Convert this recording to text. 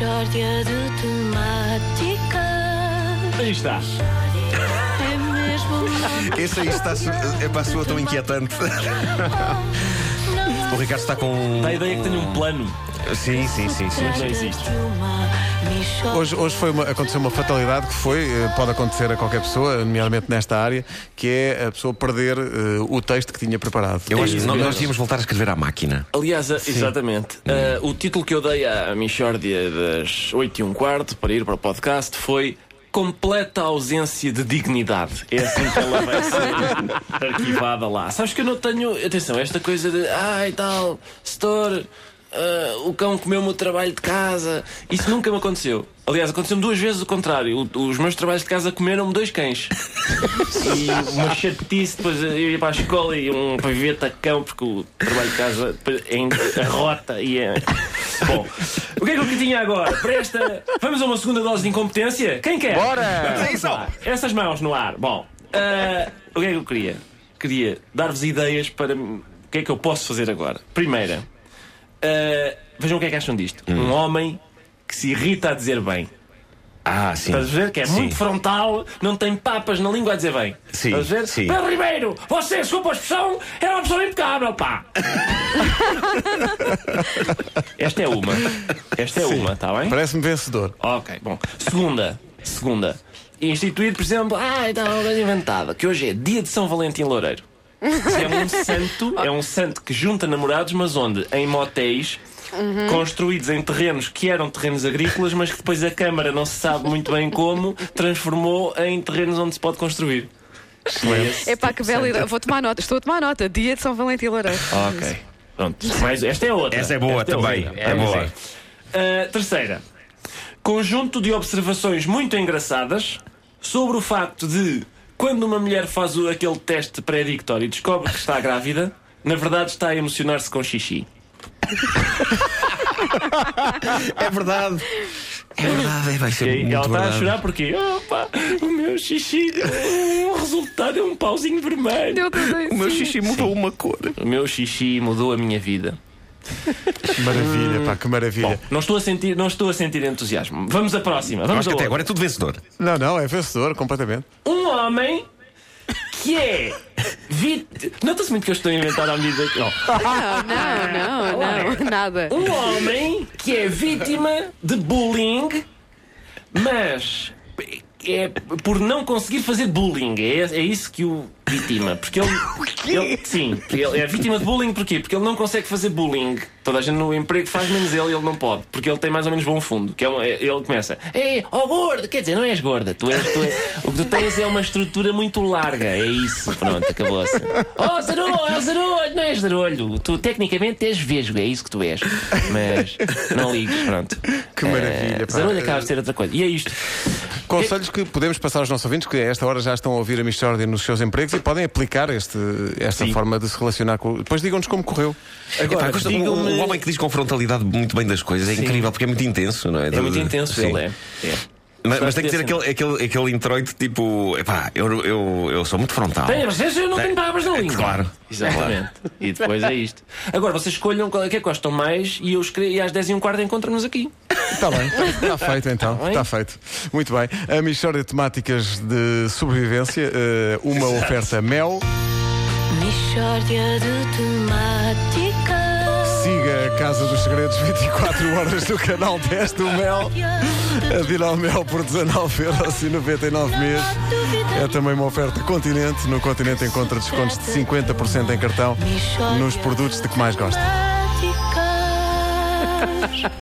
Mishória de temáticas. Aí está. É mesmo Esse aí está é para a sua tão inquietante. O Ricardo está com. Dá a ideia que tenho um plano. Sim, sim, sim, sim. Não existe. Hoje, hoje foi uma- aconteceu uma fatalidade que foi, eh, pode acontecer a qualquer pessoa, nomeadamente nesta área, que é a pessoa perder eh, o texto que tinha preparado. Eu acho que nós, nós íamos voltar a escrever à máquina. Aliás, a- exatamente. Ah, o título que eu dei à Michórdia das 8 e um quarto para ir para o podcast foi Completa ausência de dignidade. É assim que ela vai ser arquivada lá. Sabes que eu não tenho. Atenção, esta coisa de. Ai tal, setor, ah, o cão comeu-me o trabalho de casa. Isso nunca me aconteceu. Aliás, aconteceu-me duas vezes o contrário. O- os meus trabalhos de casa comeram-me dois cães. E uma chatice, depois eu ia para a escola e um pavete a cão, porque o trabalho de casa é em- arrota e é. Bom, o que é que eu tinha agora? Para esta. Vamos a uma segunda dose de incompetência? Quem quer? Bora! Essas mãos no ar. Bom, ah, o que é que eu queria? Queria dar-vos ideias para o que é que eu posso fazer agora. Primeira, ah, vejam o que é que acham disto. Um homem que se irrita a dizer bem. Ah, sim. Estás a ver? Que é Sim. muito frontal, não tem papas na língua a dizer bem. Sim, Estás a ver? sim. Pedro Ribeiro, você, desculpa a expressão, é uma pessoa impecável, pá! Esta é uma. Esta é uma, está bem? Parece-me vencedor. Ok, bom. Segunda. Segunda. Instituído, por exemplo, ah, então uma coisa inventada, que hoje é dia de São Valentim Loureiro. É um santo, é um santo que junta namorados, mas onde? Em motéis construídos em terrenos que eram terrenos agrícolas, mas que depois a Câmara, não se sabe muito bem como, transformou em terrenos onde se pode construir. É pá, que bela ideia. Vou tomar nota, estou a tomar nota. Dia de São Valentim Loureiro. Ok. Pronto. Mas esta é outra. Essa é boa Esta também. outra. É boa. sim. Ah, terceira. Conjunto de observações muito engraçadas sobre o facto de quando uma mulher faz o- aquele teste pré-dictório e descobre que está grávida, na verdade está a emocionar-se com xixi. É verdade. É verdade, vai ser E muito ela está a chorar porque opa, o meu xixi deu um resultado é um pauzinho vermelho. O meu assim. xixi mudou uma cor. O meu xixi mudou a minha vida. Que maravilha, pá, que maravilha. Bom, não estou a sentir, não estou a sentir entusiasmo. Vamos à próxima. Vamos acho que a até outra. agora é tudo vencedor. Não, não, é vencedor, completamente. um homem que é vítima. Nota-se muito que eu estou a inventar à medida que. Não. Não, não, não, não, nada. Um homem que é vítima de bullying, mas é por não conseguir fazer bullying. É, é isso que o vítima. Porque ele. ele sim, ele é vítima de bullying porquê? Porque ele não consegue fazer bullying. Toda a gente no emprego faz menos ele, ele não pode. Porque ele tem mais ou menos bom fundo. Que é um- é- ele começa, Ei, ó gordo! Quer dizer, não és gorda. Tu és, tu és- o que tu tens é uma estrutura muito larga. É isso. Pronto, acabou-se. Oh, zarolho, é zarolho! Não és zarolho. Tu tecnicamente és vesgo, é isso que tu és. Mas não ligues, pronto. Que maravilha, pá. Zarolho acaba de ser outra coisa. E é isto. Conselhos que podemos passar aos nossos ouvintes que a esta hora já estão a ouvir a Michórdia nos seus empregos e podem aplicar este, esta Sim. forma de se relacionar com. Depois digam-nos como correu. Agora, Epá, o, digam-me- o homem que diz com frontalidade muito bem das coisas é incrível porque é muito intenso, não é? É muito intenso, Sim. ele é. é. Mas, mas tem que ter aquele, aquele, aquele introito tipo, epá, eu, eu, eu sou muito frontal. Tem, mas eu não Tem. tenho palavras na língua. Claro. Exatamente. E depois é isto. Agora, vocês escolham qual é que gostam mais e eu escrevo, e às 10 e um quarto encontramos aqui. Está bem, está feito então. Está feito. Muito bem. A Michórdia de temáticas de sobrevivência, eh, uma oferta Mel. Mishória de temáticas. Siga a Casa dos Segredos 24 horas no canal 10 do Mel. Adira ao Mel por 19,99€ mês. É também uma oferta Continente. No Continente encontra descontos de 50% em cartão nos produtos de que mais gosta. Temáticas.